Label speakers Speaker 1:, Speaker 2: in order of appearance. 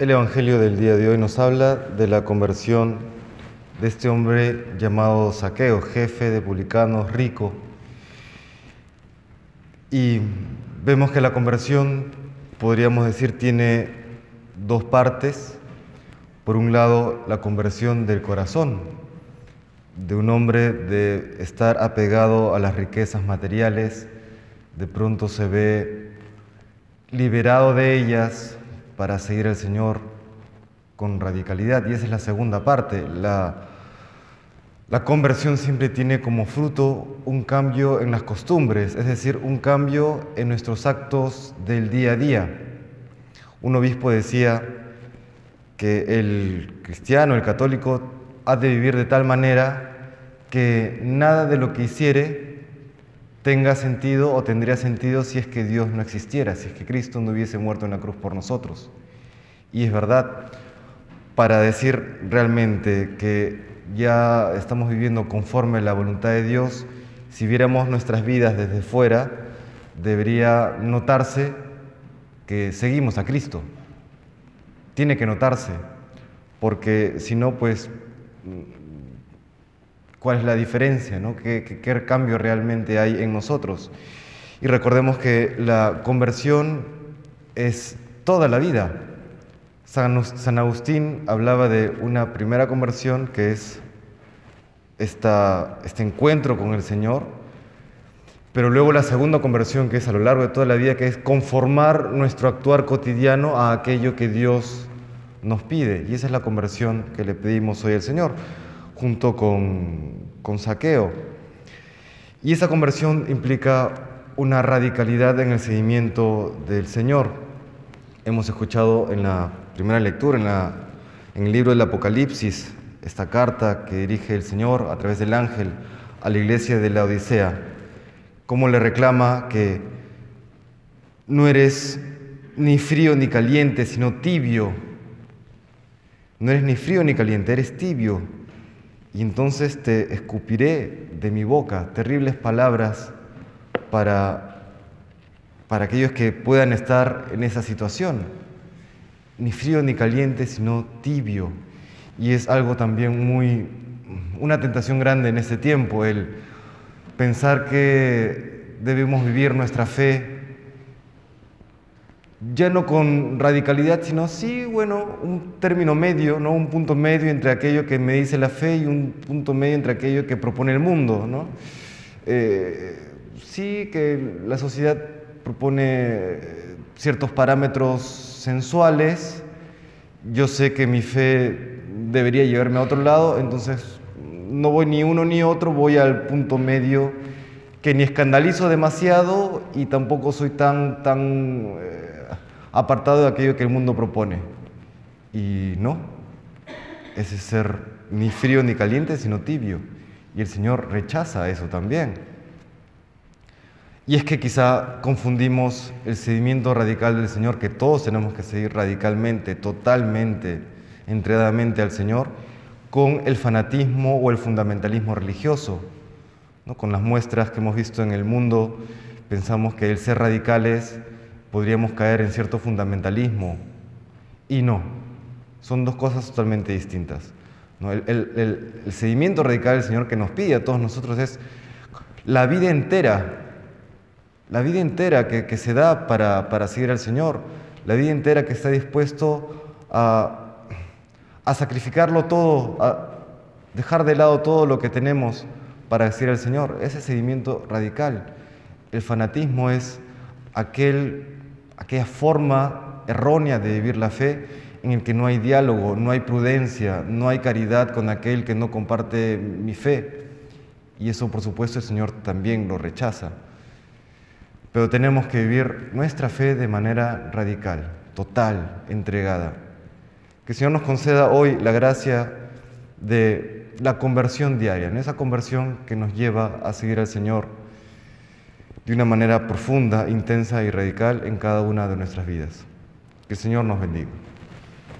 Speaker 1: El Evangelio del día de hoy nos habla de la conversión de este hombre llamado Saqueo, jefe de publicanos, rico. Y vemos que la conversión, podríamos decir, tiene dos partes. Por un lado, la conversión del corazón, de un hombre de estar apegado a las riquezas materiales, de pronto se ve liberado de ellas, para seguir al Señor con radicalidad. Y esa es la segunda parte. La, la conversión siempre tiene como fruto un cambio en las costumbres, es decir, un cambio en nuestros actos del día a día. Un obispo decía que el cristiano, el católico, ha de vivir de tal manera que nada de lo que hiciere tenga sentido o tendría sentido si es que Dios no existiera, si es que Cristo no hubiese muerto en la cruz por nosotros. Y es verdad, para decir realmente que ya estamos viviendo conforme a la voluntad de Dios, si viéramos nuestras vidas desde fuera, debería notarse que seguimos a Cristo. Tiene que notarse, porque si no, pues cuál es la diferencia, ¿no? ¿Qué, cambio realmente hay en nosotros. Y recordemos que la conversión es toda la vida. San Agustín hablaba de una primera conversión que es esta, este encuentro con el Señor, pero luego la segunda conversión que es a lo largo de toda la vida, que es conformar nuestro actuar cotidiano a aquello que Dios nos pide. Y esa es la conversión que le pedimos hoy al Señor junto con, saqueo. Y esa conversión implica una radicalidad en el seguimiento del Señor. Hemos escuchado en la primera lectura, en, la, en el libro del Apocalipsis, esta carta que dirige el Señor a través del ángel a la iglesia de la Odisea, cómo le reclama que no eres ni frío ni caliente, sino tibio. No eres ni frío ni caliente, eres tibio y entonces te escupiré de mi boca terribles palabras para, para aquellos que puedan estar en esa situación. Ni frío ni caliente, sino tibio. Y es algo también muy, una tentación grande en este tiempo, el pensar que debemos vivir nuestra fe ya no con radicalidad, sino sí, bueno, un término medio, ¿no? un punto medio entre aquello que me dice la fe y un punto medio entre aquello que propone el mundo. ¿no? Eh, sí que la sociedad propone ciertos parámetros sensuales, yo sé que mi fe debería llevarme a otro lado, entonces no voy ni uno ni otro, voy al punto medio que ni escandalizo demasiado y tampoco soy tan, tan eh, apartado de aquello que el mundo propone. Y no, ese ser ni frío ni caliente, sino tibio. Y el Señor rechaza eso también. Y es que quizá confundimos el seguimiento radical del Señor, que todos tenemos que seguir radicalmente, totalmente, entregadamente al Señor, con el fanatismo o el fundamentalismo religioso. ¿No? Con las muestras que hemos visto en el mundo, pensamos que el ser radicales podríamos caer en cierto fundamentalismo. Y no, son dos cosas totalmente distintas. El, seguimiento radical del Señor que nos pide a todos nosotros es la vida entera, la vida entera que, se da para, para, seguir al Señor, la vida entera que está dispuesto a, a sacrificarlo todo, a dejar de lado todo lo que tenemos para seguir al Señor. Ese seguimiento radical. El fanatismo es aquel aquella forma errónea de vivir la fe en el que no hay diálogo, no hay prudencia, no hay caridad con aquel que no comparte mi fe. Y eso, por supuesto, el Señor también lo rechaza. Pero tenemos que vivir nuestra fe de manera radical, total, entregada. Que el Señor nos conceda hoy la gracia de la conversión diaria, en esa conversión que nos lleva a seguir al Señor de una manera profunda, intensa y radical en cada una de nuestras vidas. Que el Señor nos bendiga.